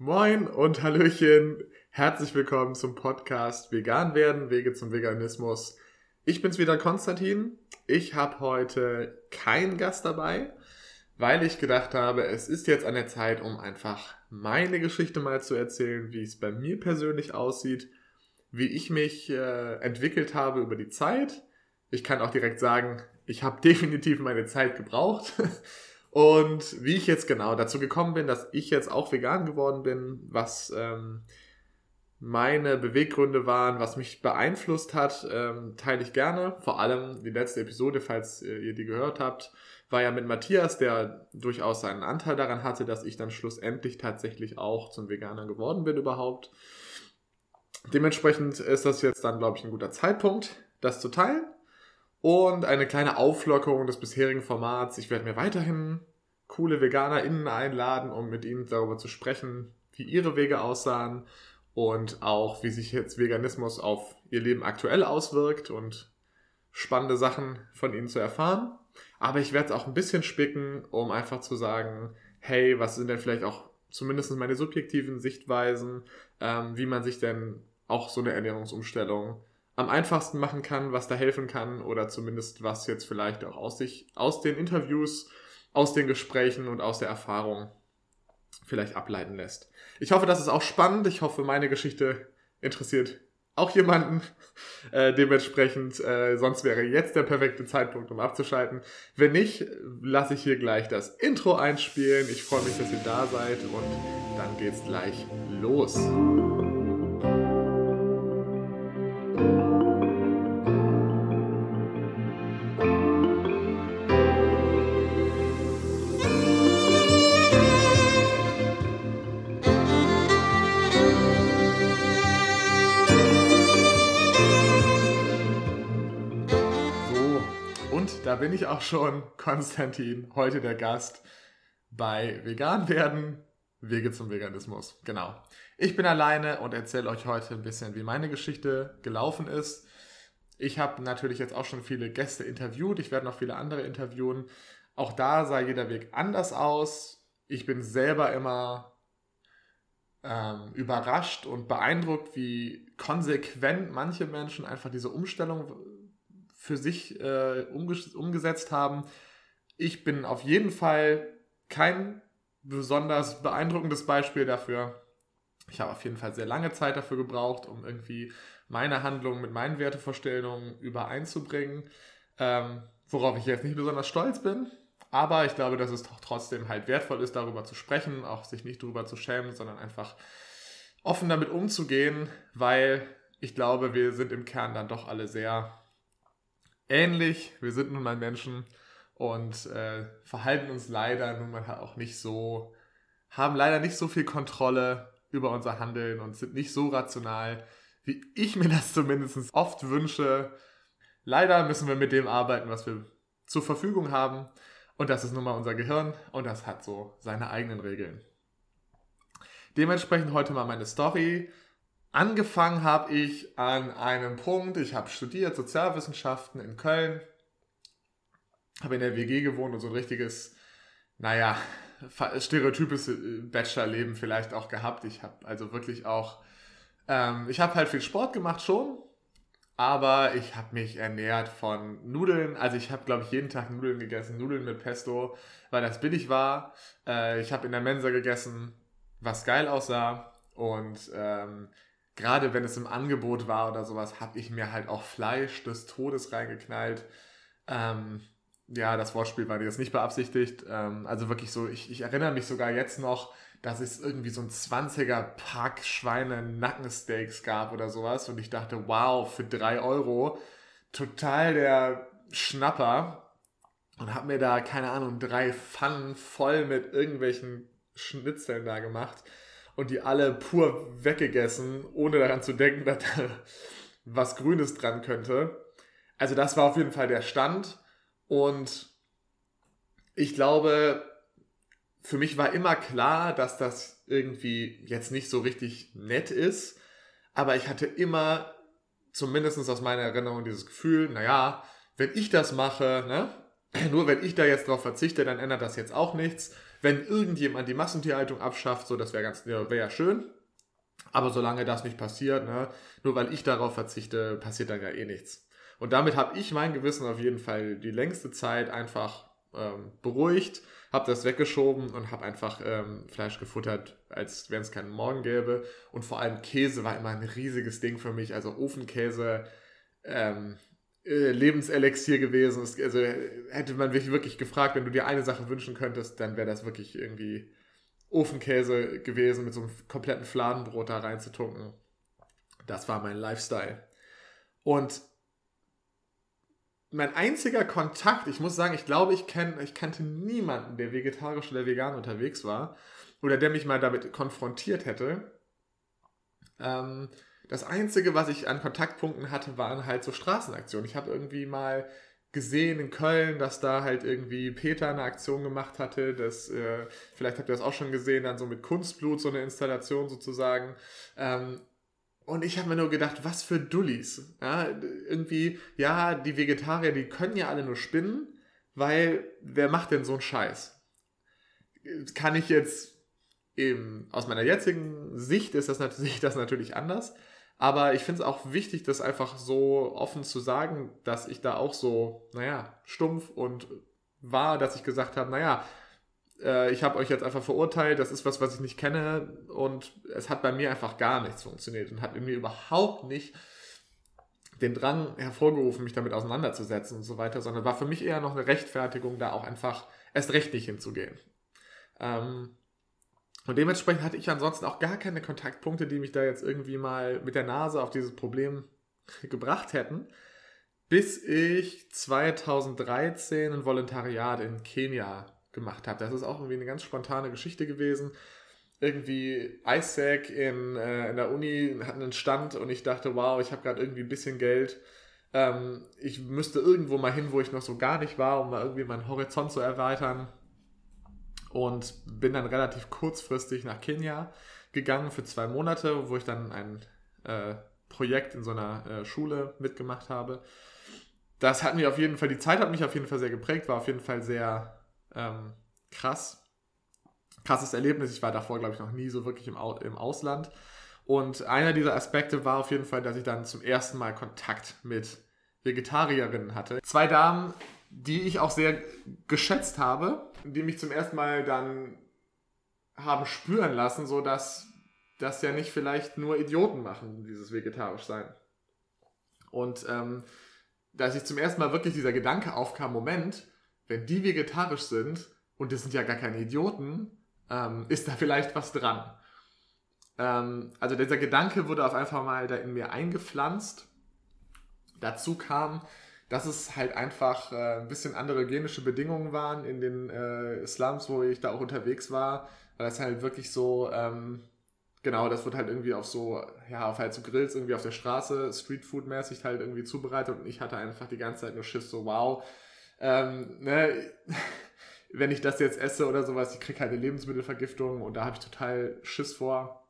Moin und Hallöchen. Herzlich willkommen zum Podcast Vegan werden, Wege zum Veganismus. Ich bin's wieder, Konstantin. Ich habe heute keinen Gast dabei, weil ich gedacht habe, es ist jetzt an der Zeit, um einfach meine Geschichte mal zu erzählen, wie es bei mir persönlich aussieht, wie ich mich äh, entwickelt habe über die Zeit. Ich kann auch direkt sagen, ich habe definitiv meine Zeit gebraucht. Und wie ich jetzt genau dazu gekommen bin, dass ich jetzt auch vegan geworden bin, was ähm, meine Beweggründe waren, was mich beeinflusst hat, ähm, teile ich gerne. Vor allem die letzte Episode, falls äh, ihr die gehört habt, war ja mit Matthias, der durchaus seinen Anteil daran hatte, dass ich dann schlussendlich tatsächlich auch zum Veganer geworden bin überhaupt. Dementsprechend ist das jetzt dann, glaube ich, ein guter Zeitpunkt, das zu teilen und eine kleine Auflockerung des bisherigen Formats. Ich werde mir weiterhin coole VeganerInnen einladen, um mit ihnen darüber zu sprechen, wie ihre Wege aussahen und auch, wie sich jetzt Veganismus auf ihr Leben aktuell auswirkt und spannende Sachen von ihnen zu erfahren. Aber ich werde es auch ein bisschen spicken, um einfach zu sagen, hey, was sind denn vielleicht auch zumindest meine subjektiven Sichtweisen, ähm, wie man sich denn auch so eine Ernährungsumstellung am einfachsten machen kann, was da helfen kann oder zumindest was jetzt vielleicht auch aus sich, aus den Interviews, aus den Gesprächen und aus der Erfahrung vielleicht ableiten lässt. Ich hoffe, das ist auch spannend. Ich hoffe, meine Geschichte interessiert auch jemanden. Äh, dementsprechend, äh, sonst wäre jetzt der perfekte Zeitpunkt, um abzuschalten. Wenn nicht, lasse ich hier gleich das Intro einspielen. Ich freue mich, dass ihr da seid und dann geht's gleich los. Bin ich auch schon, Konstantin, heute der Gast bei Vegan werden, Wege zum Veganismus. Genau. Ich bin alleine und erzähle euch heute ein bisschen, wie meine Geschichte gelaufen ist. Ich habe natürlich jetzt auch schon viele Gäste interviewt. Ich werde noch viele andere interviewen. Auch da sah jeder Weg anders aus. Ich bin selber immer ähm, überrascht und beeindruckt, wie konsequent manche Menschen einfach diese Umstellung für sich äh, umgesetzt haben. Ich bin auf jeden Fall kein besonders beeindruckendes Beispiel dafür. Ich habe auf jeden Fall sehr lange Zeit dafür gebraucht, um irgendwie meine Handlungen mit meinen Wertevorstellungen übereinzubringen, ähm, worauf ich jetzt nicht besonders stolz bin. Aber ich glaube, dass es doch trotzdem halt wertvoll ist, darüber zu sprechen, auch sich nicht darüber zu schämen, sondern einfach offen damit umzugehen, weil ich glaube, wir sind im Kern dann doch alle sehr ähnlich. Wir sind nun mal Menschen und äh, verhalten uns leider nun mal auch nicht so, haben leider nicht so viel Kontrolle über unser Handeln und sind nicht so rational, wie ich mir das zumindest oft wünsche. Leider müssen wir mit dem arbeiten, was wir zur Verfügung haben. Und das ist nun mal unser Gehirn und das hat so seine eigenen Regeln. Dementsprechend heute mal meine Story. Angefangen habe ich an einem Punkt, ich habe studiert Sozialwissenschaften in Köln, habe in der WG gewohnt und so ein richtiges, naja, stereotypes äh, Bachelorleben vielleicht auch gehabt. Ich habe also wirklich auch, ähm, ich habe halt viel Sport gemacht schon, aber ich habe mich ernährt von Nudeln. Also ich habe, glaube ich, jeden Tag Nudeln gegessen, Nudeln mit Pesto, weil das billig war. Äh, ich habe in der Mensa gegessen, was geil aussah und ähm, gerade wenn es im Angebot war oder sowas, habe ich mir halt auch Fleisch des Todes reingeknallt. Ähm, ja, das Wortspiel war jetzt nicht beabsichtigt. Ähm, also wirklich so, ich, ich erinnere mich sogar jetzt noch, dass es irgendwie so ein 20er Pack Schweine-Nackensteaks gab oder sowas. Und ich dachte, wow, für drei Euro, total der Schnapper. Und habe mir da, keine Ahnung, drei Pfannen voll mit irgendwelchen Schnitzeln da gemacht und die alle pur weggegessen, ohne daran zu denken, dass da was Grünes dran könnte. Also das war auf jeden Fall der Stand und ich glaube, für mich war immer klar, dass das irgendwie jetzt nicht so richtig nett ist, aber ich hatte immer, zumindest aus meiner Erinnerung, dieses Gefühl, naja, wenn ich das mache, ne, nur wenn ich da jetzt drauf verzichte, dann ändert das jetzt auch nichts. Wenn irgendjemand die Massentierhaltung abschafft, so das wäre ganz, wäre ja schön. Aber solange das nicht passiert, ne, nur weil ich darauf verzichte, passiert dann ja eh nichts. Und damit habe ich mein Gewissen auf jeden Fall die längste Zeit einfach ähm, beruhigt, habe das weggeschoben und habe einfach ähm, Fleisch gefuttert, als wenn es keinen Morgen gäbe. Und vor allem Käse war immer ein riesiges Ding für mich. Also Ofenkäse, ähm, äh, Lebenselixier gewesen. Also hätte man mich wirklich gefragt, wenn du dir eine Sache wünschen könntest, dann wäre das wirklich irgendwie Ofenkäse gewesen, mit so einem kompletten Fladenbrot da reinzutunken. Das war mein Lifestyle. Und mein einziger Kontakt, ich muss sagen, ich glaube, ich, kenn, ich kannte niemanden, der vegetarisch oder vegan unterwegs war oder der mich mal damit konfrontiert hätte. Ähm, das Einzige, was ich an Kontaktpunkten hatte, waren halt so Straßenaktionen. Ich habe irgendwie mal gesehen in Köln, dass da halt irgendwie Peter eine Aktion gemacht hatte. Das, äh, vielleicht habt ihr das auch schon gesehen, dann so mit Kunstblut, so eine Installation sozusagen. Ähm, und ich habe mir nur gedacht, was für Dullis. Ja, irgendwie, ja, die Vegetarier, die können ja alle nur spinnen, weil wer macht denn so einen Scheiß? Kann ich jetzt eben aus meiner jetzigen Sicht ist das natürlich, das natürlich anders. Aber ich finde es auch wichtig, das einfach so offen zu sagen, dass ich da auch so, naja, stumpf und war, dass ich gesagt habe, naja, äh, ich habe euch jetzt einfach verurteilt, das ist was, was ich nicht kenne und es hat bei mir einfach gar nichts funktioniert und hat in mir überhaupt nicht den Drang hervorgerufen, mich damit auseinanderzusetzen und so weiter, sondern war für mich eher noch eine Rechtfertigung, da auch einfach erst recht nicht hinzugehen. Ähm, und dementsprechend hatte ich ansonsten auch gar keine Kontaktpunkte, die mich da jetzt irgendwie mal mit der Nase auf dieses Problem gebracht hätten, bis ich 2013 ein Volontariat in Kenia gemacht habe. Das ist auch irgendwie eine ganz spontane Geschichte gewesen. Irgendwie Isaac in, äh, in der Uni hat einen Stand und ich dachte, wow, ich habe gerade irgendwie ein bisschen Geld. Ähm, ich müsste irgendwo mal hin, wo ich noch so gar nicht war, um mal irgendwie meinen Horizont zu erweitern und bin dann relativ kurzfristig nach Kenia gegangen für zwei Monate, wo ich dann ein äh, Projekt in so einer äh, Schule mitgemacht habe. Das hat mir auf jeden Fall, die Zeit hat mich auf jeden Fall sehr geprägt, war auf jeden Fall sehr ähm, krass. Krasses Erlebnis. Ich war davor, glaube ich, noch nie so wirklich im, Au im Ausland. Und einer dieser Aspekte war auf jeden Fall, dass ich dann zum ersten Mal Kontakt mit Vegetarierinnen hatte. Zwei Damen, die ich auch sehr geschätzt habe, die mich zum ersten Mal dann haben spüren lassen, so dass das ja nicht vielleicht nur Idioten machen, dieses vegetarisch sein. Und ähm, dass ich zum ersten Mal wirklich dieser Gedanke aufkam, Moment, wenn die vegetarisch sind und das sind ja gar keine Idioten, ähm, ist da vielleicht was dran. Ähm, also dieser Gedanke wurde auf einfach mal da in mir eingepflanzt. Dazu kam, dass es halt einfach äh, ein bisschen andere hygienische Bedingungen waren in den äh, Slums, wo ich da auch unterwegs war. Weil das halt wirklich so, ähm, genau, das wird halt irgendwie auf so, ja, auf halt so Grills irgendwie auf der Straße, Streetfood-mäßig halt irgendwie zubereitet und ich hatte einfach die ganze Zeit nur Schiss, so wow, ähm, ne, wenn ich das jetzt esse oder sowas, ich kriege halt eine Lebensmittelvergiftung und da habe ich total Schiss vor.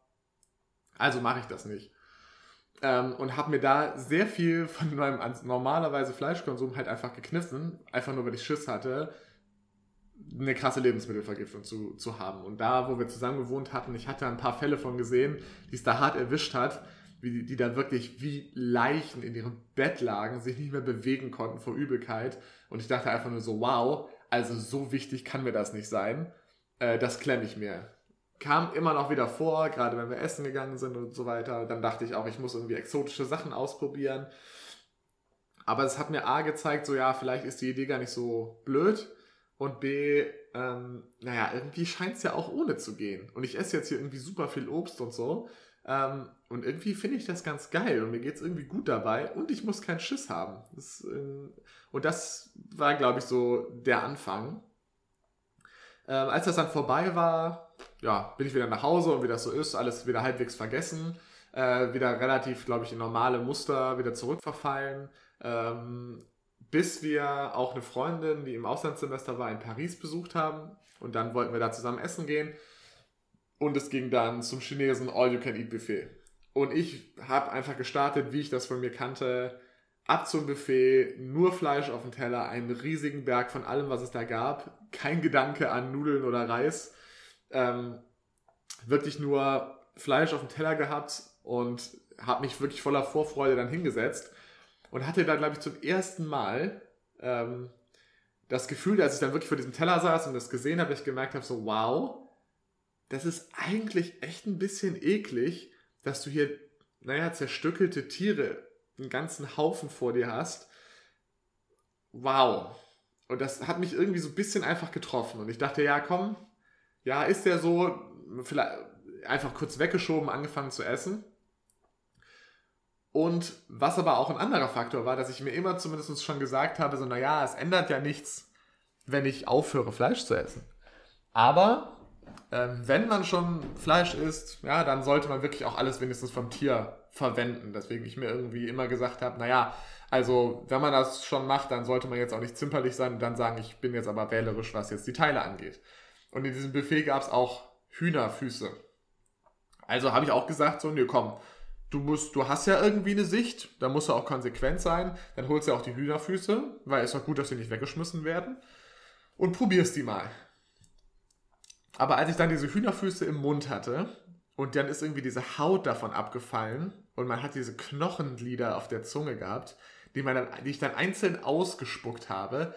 Also mache ich das nicht. Ähm, und habe mir da sehr viel von meinem normalerweise Fleischkonsum halt einfach gekniffen, einfach nur weil ich Schiss hatte, eine krasse Lebensmittelvergiftung zu, zu haben. Und da, wo wir zusammen gewohnt hatten, ich hatte ein paar Fälle von gesehen, die es da hart erwischt hat, wie die, die dann wirklich wie Leichen in ihrem Bett lagen, sich nicht mehr bewegen konnten vor Übelkeit. Und ich dachte einfach nur so, wow, also so wichtig kann mir das nicht sein. Äh, das klemme ich mir kam immer noch wieder vor, gerade wenn wir essen gegangen sind und so weiter. Dann dachte ich auch, ich muss irgendwie exotische Sachen ausprobieren. Aber es hat mir A gezeigt, so ja, vielleicht ist die Idee gar nicht so blöd. Und B, ähm, naja, irgendwie scheint es ja auch ohne zu gehen. Und ich esse jetzt hier irgendwie super viel Obst und so. Ähm, und irgendwie finde ich das ganz geil und mir geht es irgendwie gut dabei und ich muss keinen Schiss haben. Das, äh, und das war, glaube ich, so der Anfang. Ähm, als das dann vorbei war, ja, bin ich wieder nach Hause und wie das so ist, alles wieder halbwegs vergessen. Äh, wieder relativ, glaube ich, in normale Muster wieder zurückverfallen. Ähm, bis wir auch eine Freundin, die im Auslandssemester war, in Paris besucht haben. Und dann wollten wir da zusammen essen gehen. Und es ging dann zum Chinesen All-You-Can-Eat-Buffet. Und ich habe einfach gestartet, wie ich das von mir kannte, ab zum Buffet, nur Fleisch auf dem Teller, einen riesigen Berg von allem, was es da gab. Kein Gedanke an Nudeln oder Reis. Ähm, wirklich nur Fleisch auf dem Teller gehabt und habe mich wirklich voller Vorfreude dann hingesetzt und hatte da, glaube ich, zum ersten Mal ähm, das Gefühl, als ich dann wirklich vor diesem Teller saß und das gesehen habe, ich gemerkt habe, so wow, das ist eigentlich echt ein bisschen eklig, dass du hier, naja, zerstückelte Tiere einen ganzen Haufen vor dir hast. Wow. Und das hat mich irgendwie so ein bisschen einfach getroffen. Und ich dachte, ja, komm, ja, ist der so, vielleicht einfach kurz weggeschoben, angefangen zu essen. Und was aber auch ein anderer Faktor war, dass ich mir immer zumindest schon gesagt habe, so, naja, es ändert ja nichts, wenn ich aufhöre, Fleisch zu essen. Aber ähm, wenn man schon Fleisch isst, ja, dann sollte man wirklich auch alles wenigstens vom Tier verwenden. Deswegen ich mir irgendwie immer gesagt habe, naja, also wenn man das schon macht, dann sollte man jetzt auch nicht zimperlich sein und dann sagen, ich bin jetzt aber wählerisch, was jetzt die Teile angeht. Und in diesem Buffet gab es auch Hühnerfüße. Also habe ich auch gesagt, so, nee, komm, du musst, du hast ja irgendwie eine Sicht, da musst du auch konsequent sein, dann holst du auch die Hühnerfüße, weil es doch gut, dass sie nicht weggeschmissen werden und probierst die mal. Aber als ich dann diese Hühnerfüße im Mund hatte und dann ist irgendwie diese Haut davon abgefallen und man hat diese Knochenglieder auf der Zunge gehabt, die, man dann, die ich dann einzeln ausgespuckt habe,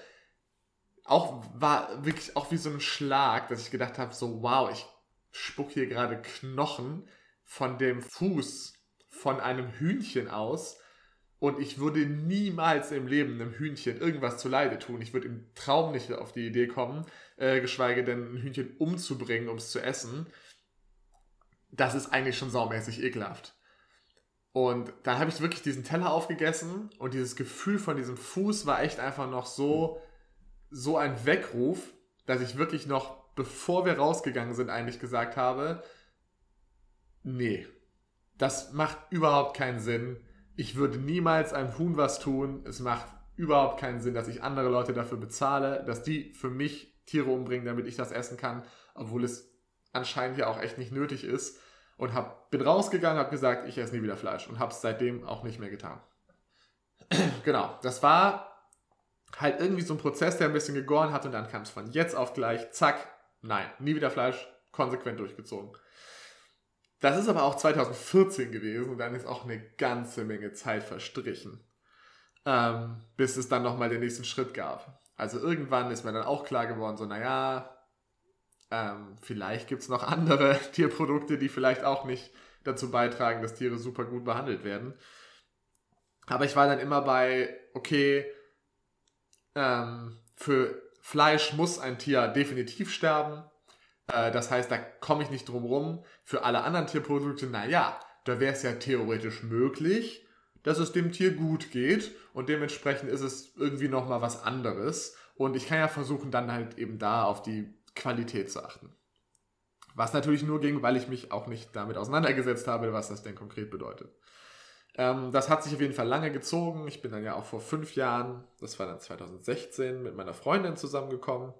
auch war wirklich auch wie so ein Schlag, dass ich gedacht habe, so wow, ich spuck hier gerade Knochen von dem Fuß von einem Hühnchen aus und ich würde niemals im Leben einem Hühnchen irgendwas zuleide tun. Ich würde im Traum nicht auf die Idee kommen, äh, geschweige denn ein Hühnchen umzubringen, um es zu essen. Das ist eigentlich schon saumäßig ekelhaft. Und dann habe ich wirklich diesen Teller aufgegessen und dieses Gefühl von diesem Fuß war echt einfach noch so, so ein Weckruf, dass ich wirklich noch, bevor wir rausgegangen sind, eigentlich gesagt habe, nee, das macht überhaupt keinen Sinn ich würde niemals einem Huhn was tun. Es macht überhaupt keinen Sinn, dass ich andere Leute dafür bezahle, dass die für mich Tiere umbringen, damit ich das essen kann, obwohl es anscheinend ja auch echt nicht nötig ist. Und hab, bin rausgegangen, habe gesagt, ich esse nie wieder Fleisch. Und habe es seitdem auch nicht mehr getan. genau, das war halt irgendwie so ein Prozess, der ein bisschen gegoren hat. Und dann kam es von jetzt auf gleich, zack, nein, nie wieder Fleisch, konsequent durchgezogen. Das ist aber auch 2014 gewesen. Und dann ist auch eine ganze Menge Zeit verstrichen, ähm, bis es dann nochmal den nächsten Schritt gab. Also irgendwann ist mir dann auch klar geworden, so naja, ähm, vielleicht gibt es noch andere Tierprodukte, die vielleicht auch nicht dazu beitragen, dass Tiere super gut behandelt werden. Aber ich war dann immer bei, okay, ähm, für Fleisch muss ein Tier definitiv sterben. Äh, das heißt, da komme ich nicht drum rum. Für alle anderen Tierprodukte, naja, da wäre es ja theoretisch möglich, dass es dem Tier gut geht und dementsprechend ist es irgendwie nochmal was anderes. Und ich kann ja versuchen, dann halt eben da auf die Qualität zu achten. Was natürlich nur ging, weil ich mich auch nicht damit auseinandergesetzt habe, was das denn konkret bedeutet. Ähm, das hat sich auf jeden Fall lange gezogen. Ich bin dann ja auch vor fünf Jahren, das war dann 2016, mit meiner Freundin zusammengekommen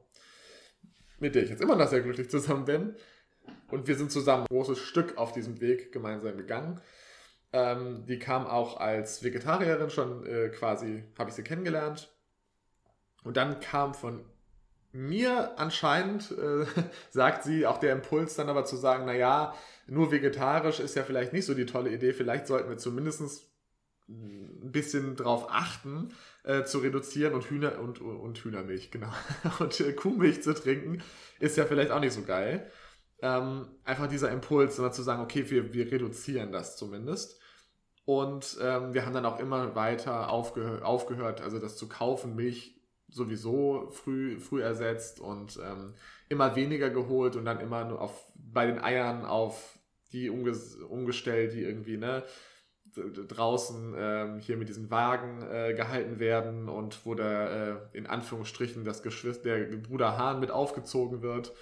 mit der ich jetzt immer noch sehr glücklich zusammen bin. Und wir sind zusammen ein großes Stück auf diesem Weg gemeinsam gegangen. Ähm, die kam auch als Vegetarierin schon äh, quasi, habe ich sie kennengelernt. Und dann kam von mir anscheinend, äh, sagt sie, auch der Impuls dann aber zu sagen, naja, nur vegetarisch ist ja vielleicht nicht so die tolle Idee, vielleicht sollten wir zumindest ein bisschen drauf achten, äh, zu reduzieren und Hühner und, und Hühnermilch, genau. Und äh, Kuhmilch zu trinken, ist ja vielleicht auch nicht so geil. Ähm, einfach dieser Impuls, immer zu sagen, okay, wir, wir reduzieren das zumindest. Und ähm, wir haben dann auch immer weiter aufgehör aufgehört, also das zu kaufen, Milch sowieso früh, früh ersetzt und ähm, immer weniger geholt und dann immer nur auf, bei den Eiern auf die umgestellt, die irgendwie, ne, draußen ähm, hier mit diesen Wagen äh, gehalten werden und wo der äh, in Anführungsstrichen das Geschwister, der Bruder Hahn mit aufgezogen wird.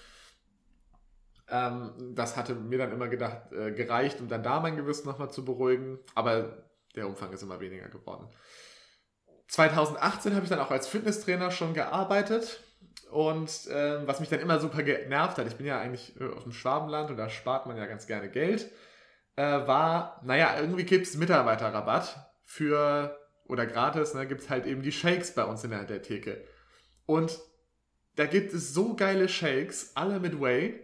Ähm, das hatte mir dann immer gedacht, äh, gereicht, um dann da mein Gewissen nochmal zu beruhigen, aber der Umfang ist immer weniger geworden. 2018 habe ich dann auch als Fitnesstrainer schon gearbeitet und äh, was mich dann immer super genervt hat, ich bin ja eigentlich äh, aus dem Schwabenland und da spart man ja ganz gerne Geld äh, war, naja, irgendwie gibt es Mitarbeiterrabatt für oder gratis, ne, gibt es halt eben die Shakes bei uns in der, Theke. Und da gibt es so geile Shakes, alle mit Whey,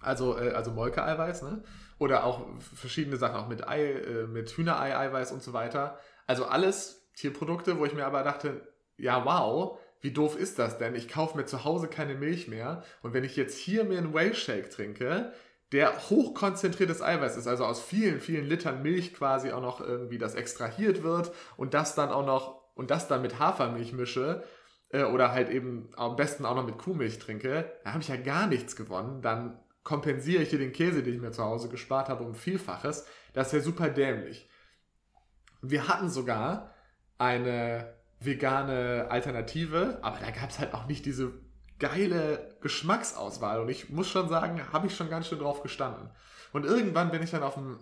also, äh, also Molke-Eiweiß, ne? Oder auch verschiedene Sachen, auch mit Ei, äh, mit Hühnerei-Eiweiß und so weiter. Also alles Tierprodukte, wo ich mir aber dachte, ja wow, wie doof ist das denn? Ich kaufe mir zu Hause keine Milch mehr und wenn ich jetzt hier mir einen Whey-Shake trinke, der hochkonzentriertes Eiweiß ist, also aus vielen, vielen Litern Milch quasi auch noch irgendwie das extrahiert wird und das dann auch noch und das dann mit Hafermilch mische äh, oder halt eben am besten auch noch mit Kuhmilch trinke, da habe ich ja gar nichts gewonnen. Dann kompensiere ich hier den Käse, den ich mir zu Hause gespart habe, um Vielfaches. Das ist ja super dämlich. Wir hatten sogar eine vegane Alternative, aber da gab es halt auch nicht diese geile Geschmacksauswahl. Und ich muss schon sagen, habe ich schon ganz schön drauf gestanden. Und irgendwann bin ich dann auf dem,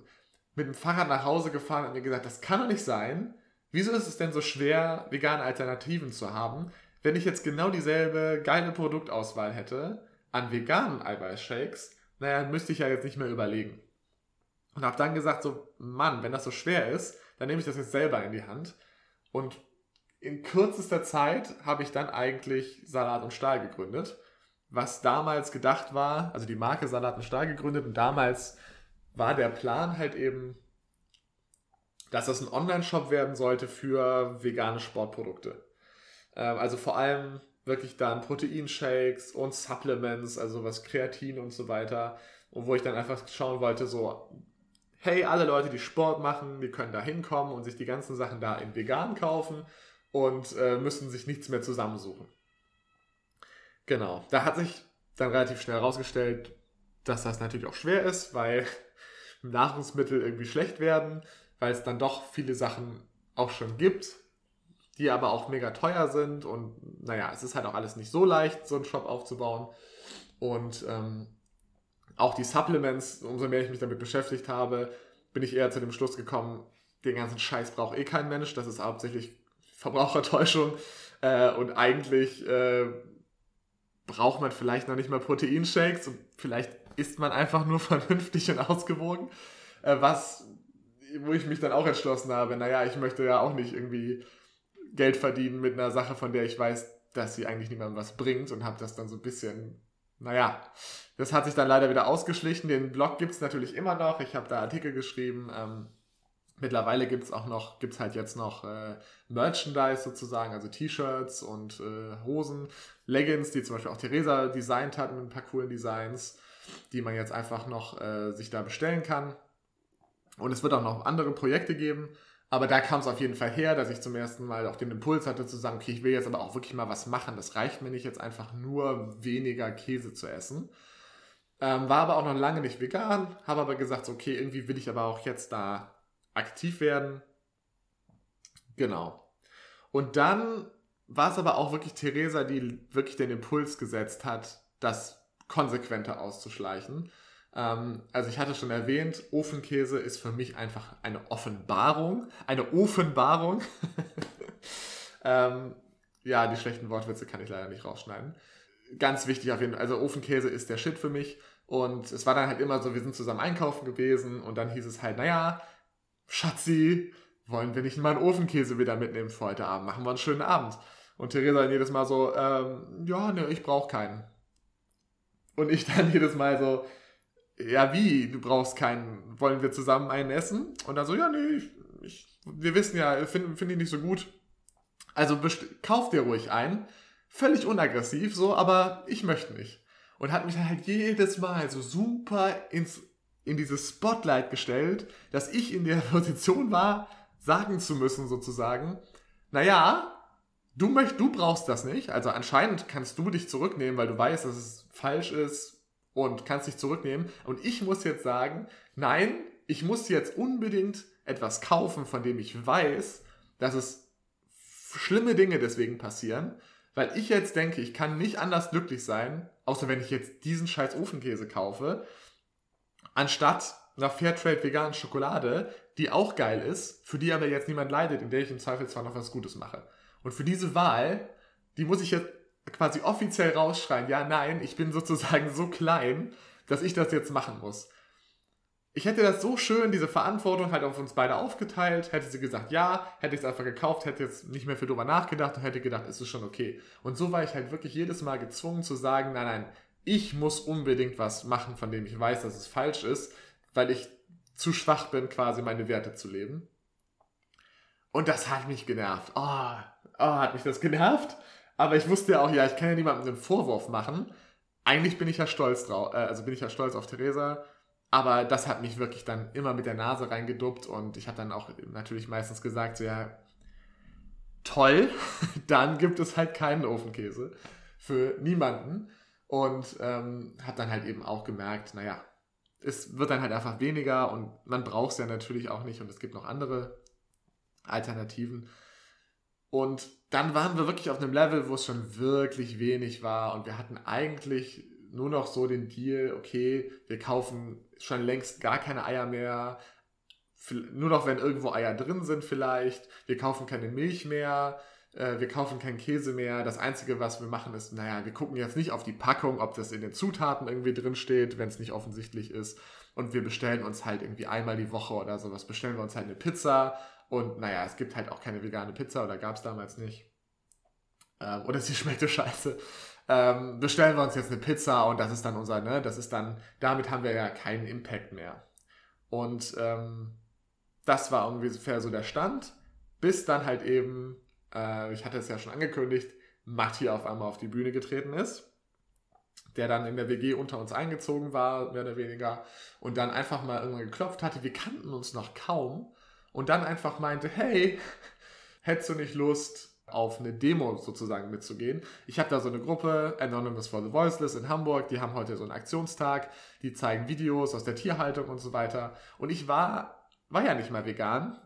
mit dem Fahrrad nach Hause gefahren und mir gesagt, das kann doch nicht sein. Wieso ist es denn so schwer, vegane Alternativen zu haben, wenn ich jetzt genau dieselbe geile Produktauswahl hätte an veganen Eiweißshakes? Naja, müsste ich ja jetzt nicht mehr überlegen. Und habe dann gesagt, so, Mann, wenn das so schwer ist, dann nehme ich das jetzt selber in die Hand. Und in kürzester Zeit habe ich dann eigentlich Salat und Stahl gegründet. Was damals gedacht war, also die Marke Salat und Stahl gegründet und damals war der Plan halt eben, dass das ein Online-Shop werden sollte für vegane Sportprodukte. Ähm, also vor allem wirklich dann Proteinshakes und Supplements, also was Kreatin und so weiter. Und wo ich dann einfach schauen wollte, so, hey, alle Leute, die Sport machen, die können da hinkommen und sich die ganzen Sachen da in vegan kaufen und äh, müssen sich nichts mehr zusammensuchen. Genau, da hat sich dann relativ schnell herausgestellt, dass das natürlich auch schwer ist, weil Nahrungsmittel irgendwie schlecht werden, weil es dann doch viele Sachen auch schon gibt, die aber auch mega teuer sind und naja, es ist halt auch alles nicht so leicht, so einen Shop aufzubauen. Und ähm, auch die Supplements, umso mehr ich mich damit beschäftigt habe, bin ich eher zu dem Schluss gekommen, den ganzen Scheiß braucht eh kein Mensch, das ist hauptsächlich Verbrauchertäuschung. Äh, und eigentlich äh, braucht man vielleicht noch nicht mal Proteinshakes und vielleicht isst man einfach nur vernünftig und ausgewogen. Äh, was, wo ich mich dann auch entschlossen habe, naja, ich möchte ja auch nicht irgendwie Geld verdienen mit einer Sache, von der ich weiß, dass sie eigentlich niemandem was bringt und habe das dann so ein bisschen, naja, das hat sich dann leider wieder ausgeschlichen. Den Blog gibt es natürlich immer noch. Ich habe da Artikel geschrieben. Ähm, Mittlerweile gibt es auch noch, gibt halt jetzt noch äh, Merchandise sozusagen, also T-Shirts und äh, Hosen, Leggings, die zum Beispiel auch Theresa designt hat mit ein paar coolen Designs, die man jetzt einfach noch äh, sich da bestellen kann. Und es wird auch noch andere Projekte geben, aber da kam es auf jeden Fall her, dass ich zum ersten Mal auch den Impuls hatte zu sagen, okay, ich will jetzt aber auch wirklich mal was machen. Das reicht mir nicht jetzt einfach nur weniger Käse zu essen. Ähm, war aber auch noch lange nicht vegan, habe aber gesagt, okay, irgendwie will ich aber auch jetzt da aktiv werden. Genau. Und dann war es aber auch wirklich Theresa, die wirklich den Impuls gesetzt hat, das konsequenter auszuschleichen. Ähm, also ich hatte schon erwähnt, Ofenkäse ist für mich einfach eine Offenbarung, eine Ofenbarung. ähm, ja, die schlechten Wortwitze kann ich leider nicht rausschneiden. Ganz wichtig auf jeden Fall, also Ofenkäse ist der Shit für mich. Und es war dann halt immer so, wir sind zusammen einkaufen gewesen und dann hieß es halt, naja, Schatzi, wollen wir nicht mal einen Ofenkäse wieder mitnehmen für heute Abend? Machen wir einen schönen Abend. Und Theresa dann jedes Mal so, ähm, ja, ne, ich brauche keinen. Und ich dann jedes Mal so, ja, wie, du brauchst keinen, wollen wir zusammen einen essen? Und dann so, ja, nee, ich, ich, wir wissen ja, finde find ich nicht so gut. Also kauf dir ruhig einen. Völlig unaggressiv so, aber ich möchte nicht. Und hat mich dann halt jedes Mal so super ins in dieses Spotlight gestellt, dass ich in der Position war, sagen zu müssen sozusagen, naja, du möcht, du brauchst das nicht. Also anscheinend kannst du dich zurücknehmen, weil du weißt, dass es falsch ist und kannst dich zurücknehmen. Und ich muss jetzt sagen, nein, ich muss jetzt unbedingt etwas kaufen, von dem ich weiß, dass es schlimme Dinge deswegen passieren, weil ich jetzt denke, ich kann nicht anders glücklich sein, außer wenn ich jetzt diesen scheiß Ofenkäse kaufe, anstatt einer Fairtrade veganen Schokolade, die auch geil ist, für die aber jetzt niemand leidet, in der ich im Zweifel zwar noch was Gutes mache. Und für diese Wahl, die muss ich jetzt quasi offiziell rausschreien, ja, nein, ich bin sozusagen so klein, dass ich das jetzt machen muss. ich hätte das so schön, diese Verantwortung halt auf uns beide aufgeteilt, hätte sie gesagt, ja, hätte ich es einfach gekauft, hätte jetzt nicht mehr viel drüber nachgedacht und hätte gedacht, ist es schon okay. Und so war ich halt wirklich jedes Mal gezwungen zu sagen, nein, nein, ich muss unbedingt was machen, von dem ich weiß, dass es falsch ist, weil ich zu schwach bin, quasi meine Werte zu leben. Und das hat mich genervt. Oh, oh, hat mich das genervt. Aber ich wusste ja auch, ja, ich kann ja niemandem einen Vorwurf machen. Eigentlich bin ich ja stolz drauf, äh, also bin ich ja stolz auf Theresa. Aber das hat mich wirklich dann immer mit der Nase reingeduppt und ich habe dann auch natürlich meistens gesagt, so ja, toll, dann gibt es halt keinen Ofenkäse für niemanden. Und ähm, habe dann halt eben auch gemerkt, naja, es wird dann halt einfach weniger und man braucht es ja natürlich auch nicht und es gibt noch andere Alternativen. Und dann waren wir wirklich auf einem Level, wo es schon wirklich wenig war und wir hatten eigentlich nur noch so den Deal, okay, wir kaufen schon längst gar keine Eier mehr, nur noch wenn irgendwo Eier drin sind vielleicht, wir kaufen keine Milch mehr, äh, wir kaufen keinen Käse mehr. Das Einzige, was wir machen, ist, naja, wir gucken jetzt nicht auf die Packung, ob das in den Zutaten irgendwie drin steht, wenn es nicht offensichtlich ist. Und wir bestellen uns halt irgendwie einmal die Woche oder sowas, bestellen wir uns halt eine Pizza. Und naja, es gibt halt auch keine vegane Pizza oder gab es damals nicht. Ähm, oder sie schmeckte scheiße. Ähm, bestellen wir uns jetzt eine Pizza und das ist dann unser, ne, das ist dann, damit haben wir ja keinen Impact mehr. Und ähm, das war ungefähr so der Stand, bis dann halt eben äh, ich hatte es ja schon angekündigt, Matti auf einmal auf die Bühne getreten ist, der dann in der WG unter uns eingezogen war, mehr oder weniger, und dann einfach mal irgendwann geklopft hatte. Wir kannten uns noch kaum und dann einfach meinte, hey, hättest du nicht Lust, auf eine Demo sozusagen mitzugehen. Ich habe da so eine Gruppe, Anonymous for the Voiceless in Hamburg, die haben heute so einen Aktionstag, die zeigen Videos aus der Tierhaltung und so weiter. Und ich war, war ja nicht mal vegan,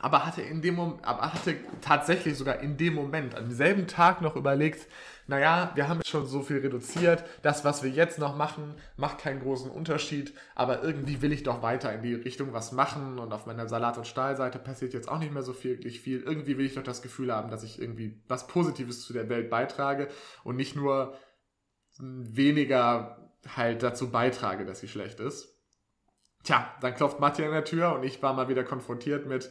aber hatte in dem Moment, aber hatte tatsächlich sogar in dem Moment, am selben Tag noch überlegt, naja, wir haben schon so viel reduziert, das, was wir jetzt noch machen, macht keinen großen Unterschied, aber irgendwie will ich doch weiter in die Richtung was machen und auf meiner Salat- und Stahlseite passiert jetzt auch nicht mehr so wirklich viel. Irgendwie will ich doch das Gefühl haben, dass ich irgendwie was Positives zu der Welt beitrage und nicht nur weniger halt dazu beitrage, dass sie schlecht ist. Tja, dann klopft Matthias an der Tür und ich war mal wieder konfrontiert mit,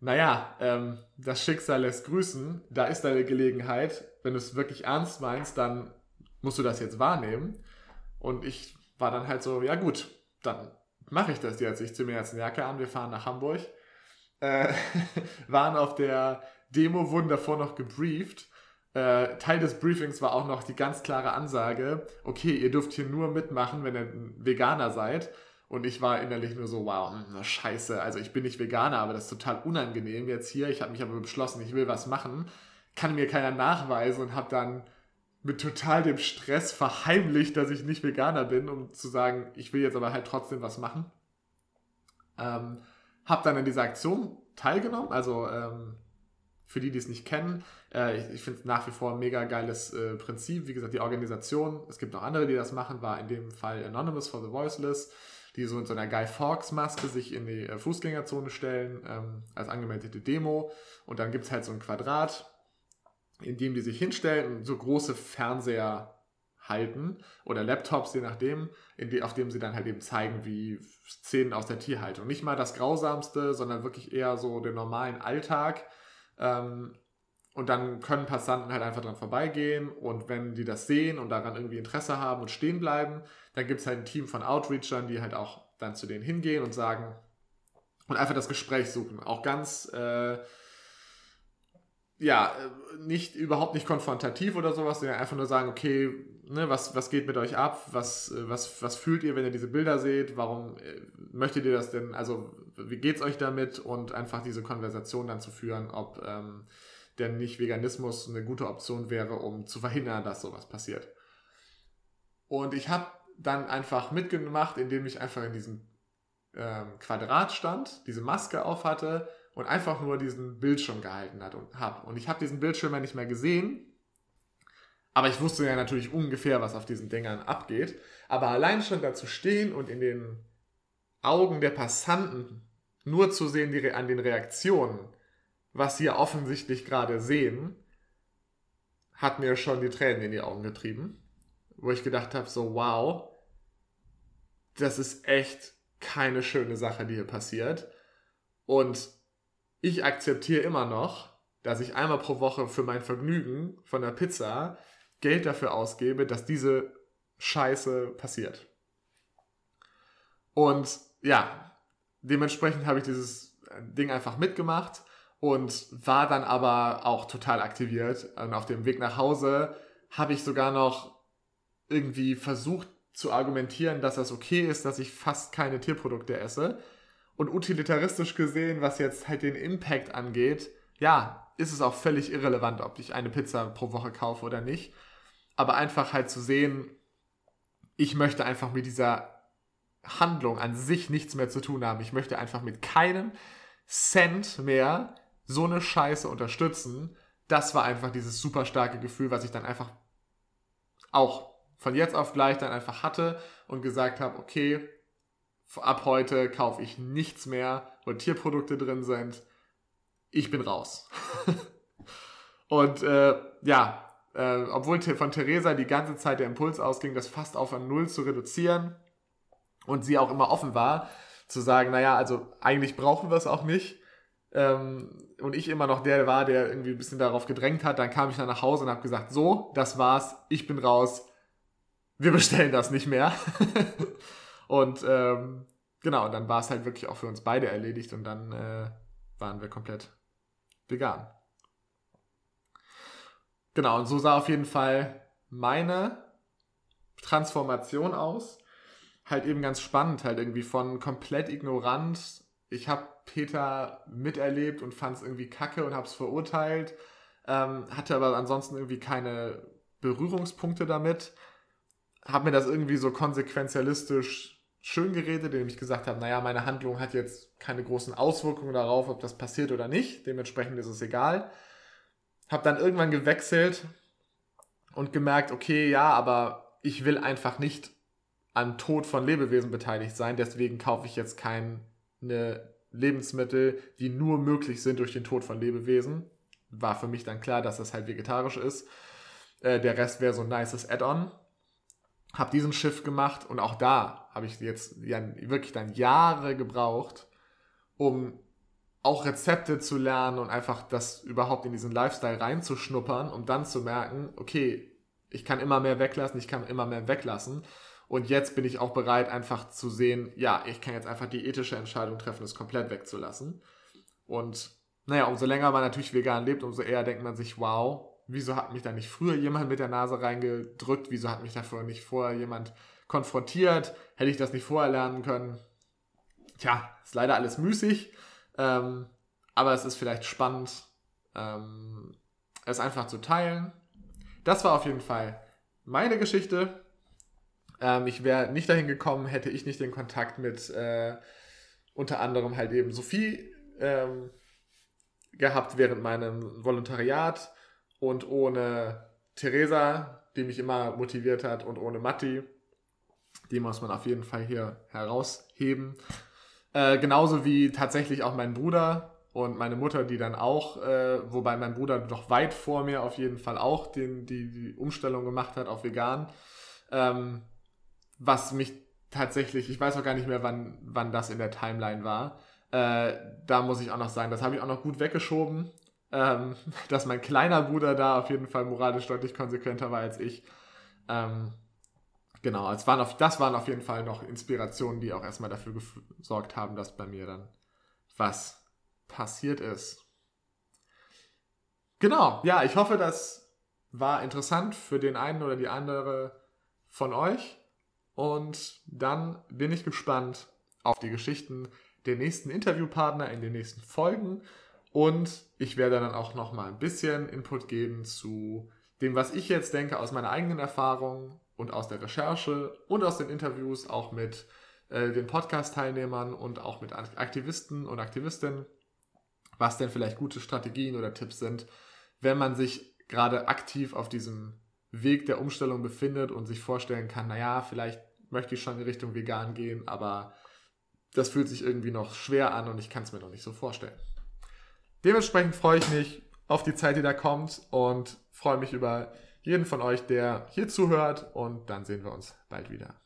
naja, ähm, das Schicksal lässt grüßen, da ist deine Gelegenheit. Wenn du es wirklich ernst meinst, dann musst du das jetzt wahrnehmen. Und ich war dann halt so, ja gut, dann mache ich das jetzt. Ich ziehe mir jetzt eine Jacke an, wir fahren nach Hamburg. Äh, waren auf der Demo, wurden davor noch gebrieft. Äh, Teil des Briefings war auch noch die ganz klare Ansage, okay, ihr dürft hier nur mitmachen, wenn ihr Veganer seid. Und ich war innerlich nur so, wow, hm, scheiße, also ich bin nicht Veganer, aber das ist total unangenehm jetzt hier. Ich habe mich aber beschlossen, ich will was machen. Kann mir keiner nachweisen und habe dann mit total dem Stress verheimlicht, dass ich nicht Veganer bin, um zu sagen, ich will jetzt aber halt trotzdem was machen. Ähm, habe dann in dieser Aktion teilgenommen, also ähm, für die, die es nicht kennen, äh, ich, ich finde es nach wie vor ein mega geiles äh, Prinzip. Wie gesagt, die Organisation, es gibt noch andere, die das machen, war in dem Fall Anonymous for the Voiceless die so in so einer Guy Fawkes Maske sich in die äh, Fußgängerzone stellen, ähm, als angemeldete Demo. Und dann gibt es halt so ein Quadrat, in dem die sich hinstellen und so große Fernseher halten oder Laptops, je nachdem, die, auf dem sie dann halt eben zeigen, wie Szenen aus der Tierhaltung. Nicht mal das Grausamste, sondern wirklich eher so den normalen Alltag. Ähm, und dann können Passanten halt einfach dran vorbeigehen und wenn die das sehen und daran irgendwie Interesse haben und stehen bleiben, dann gibt es halt ein Team von Outreachern, die halt auch dann zu denen hingehen und sagen und einfach das Gespräch suchen. Auch ganz, äh, ja, nicht, überhaupt nicht konfrontativ oder sowas, sondern einfach nur sagen, okay, ne, was, was geht mit euch ab? Was, was, was fühlt ihr, wenn ihr diese Bilder seht? Warum äh, möchtet ihr das denn? Also, wie geht's euch damit? Und einfach diese Konversation dann zu führen, ob, ähm, der Nicht-Veganismus eine gute Option wäre, um zu verhindern, dass sowas passiert. Und ich habe dann einfach mitgemacht, indem ich einfach in diesem ähm, Quadrat stand, diese Maske auf hatte und einfach nur diesen Bildschirm gehalten hat und habe. Und ich habe diesen Bildschirm ja nicht mehr gesehen, aber ich wusste ja natürlich ungefähr, was auf diesen Dingern abgeht. Aber allein schon da zu stehen und in den Augen der Passanten nur zu sehen, die an den Reaktionen, was sie offensichtlich gerade sehen, hat mir schon die Tränen in die Augen getrieben. Wo ich gedacht habe, so wow, das ist echt keine schöne Sache, die hier passiert. Und ich akzeptiere immer noch, dass ich einmal pro Woche für mein Vergnügen von der Pizza Geld dafür ausgebe, dass diese Scheiße passiert. Und ja, dementsprechend habe ich dieses Ding einfach mitgemacht und war dann aber auch total aktiviert. Und auf dem Weg nach Hause habe ich sogar noch irgendwie versucht zu argumentieren, dass das okay ist, dass ich fast keine Tierprodukte esse. Und utilitaristisch gesehen, was jetzt halt den Impact angeht, ja, ist es auch völlig irrelevant, ob ich eine Pizza pro Woche kaufe oder nicht. Aber einfach halt zu sehen, ich möchte einfach mit dieser Handlung an sich nichts mehr zu tun haben. Ich möchte einfach mit keinem Cent mehr so eine Scheiße unterstützen. Das war einfach dieses super starke Gefühl, was ich dann einfach auch von jetzt auf gleich dann einfach hatte und gesagt habe, okay, ab heute kaufe ich nichts mehr, wo Tierprodukte drin sind. Ich bin raus. und äh, ja, äh, obwohl von Theresa die ganze Zeit der Impuls ausging, das fast auf ein Null zu reduzieren und sie auch immer offen war, zu sagen, naja, also eigentlich brauchen wir es auch nicht. Ähm, und ich immer noch der war, der irgendwie ein bisschen darauf gedrängt hat, dann kam ich dann nach Hause und habe gesagt, so, das war's, ich bin raus, wir bestellen das nicht mehr. und ähm, genau, und dann war es halt wirklich auch für uns beide erledigt und dann äh, waren wir komplett vegan. Genau, und so sah auf jeden Fall meine Transformation aus. Halt eben ganz spannend, halt irgendwie von komplett ignorant. Ich habe Peter miterlebt und fand es irgendwie kacke und habe es verurteilt. Ähm, hatte aber ansonsten irgendwie keine Berührungspunkte damit. Habe mir das irgendwie so konsequenzialistisch schön geredet, indem ich gesagt habe, naja, meine Handlung hat jetzt keine großen Auswirkungen darauf, ob das passiert oder nicht. Dementsprechend ist es egal. Habe dann irgendwann gewechselt und gemerkt, okay, ja, aber ich will einfach nicht am Tod von Lebewesen beteiligt sein, deswegen kaufe ich jetzt keine Lebensmittel, die nur möglich sind durch den Tod von Lebewesen. War für mich dann klar, dass das halt vegetarisch ist. Äh, der Rest wäre so ein nices Add-on. Hab diesen Schiff gemacht und auch da habe ich jetzt wirklich dann Jahre gebraucht, um auch Rezepte zu lernen und einfach das überhaupt in diesen Lifestyle reinzuschnuppern, um dann zu merken, okay, ich kann immer mehr weglassen, ich kann immer mehr weglassen. Und jetzt bin ich auch bereit, einfach zu sehen, ja, ich kann jetzt einfach die ethische Entscheidung treffen, es komplett wegzulassen. Und naja, umso länger man natürlich vegan lebt, umso eher denkt man sich, wow, wieso hat mich da nicht früher jemand mit der Nase reingedrückt? Wieso hat mich dafür nicht vorher jemand konfrontiert? Hätte ich das nicht vorher lernen können? Tja, ist leider alles müßig. Ähm, aber es ist vielleicht spannend, ähm, es einfach zu teilen. Das war auf jeden Fall meine Geschichte. Ähm, ich wäre nicht dahin gekommen, hätte ich nicht den Kontakt mit äh, unter anderem halt eben Sophie ähm, gehabt während meinem Volontariat und ohne Theresa, die mich immer motiviert hat und ohne Matti. Die muss man auf jeden Fall hier herausheben. Äh, genauso wie tatsächlich auch mein Bruder und meine Mutter, die dann auch, äh, wobei mein Bruder doch weit vor mir auf jeden Fall auch den, die, die Umstellung gemacht hat auf vegan. Ähm, was mich tatsächlich, ich weiß auch gar nicht mehr, wann, wann das in der Timeline war. Äh, da muss ich auch noch sagen, das habe ich auch noch gut weggeschoben, ähm, dass mein kleiner Bruder da auf jeden Fall moralisch deutlich konsequenter war als ich. Ähm, genau, es waren auf, das waren auf jeden Fall noch Inspirationen, die auch erstmal dafür gesorgt haben, dass bei mir dann was passiert ist. Genau, ja, ich hoffe, das war interessant für den einen oder die andere von euch. Und dann bin ich gespannt auf die Geschichten der nächsten Interviewpartner in den nächsten Folgen. Und ich werde dann auch noch mal ein bisschen Input geben zu dem, was ich jetzt denke aus meiner eigenen Erfahrung und aus der Recherche und aus den Interviews auch mit äh, den Podcast-Teilnehmern und auch mit Aktivisten und Aktivistinnen, was denn vielleicht gute Strategien oder Tipps sind, wenn man sich gerade aktiv auf diesem Weg der Umstellung befindet und sich vorstellen kann, naja, vielleicht möchte ich schon in Richtung vegan gehen, aber das fühlt sich irgendwie noch schwer an und ich kann es mir noch nicht so vorstellen. Dementsprechend freue ich mich auf die Zeit, die da kommt und freue mich über jeden von euch, der hier zuhört und dann sehen wir uns bald wieder.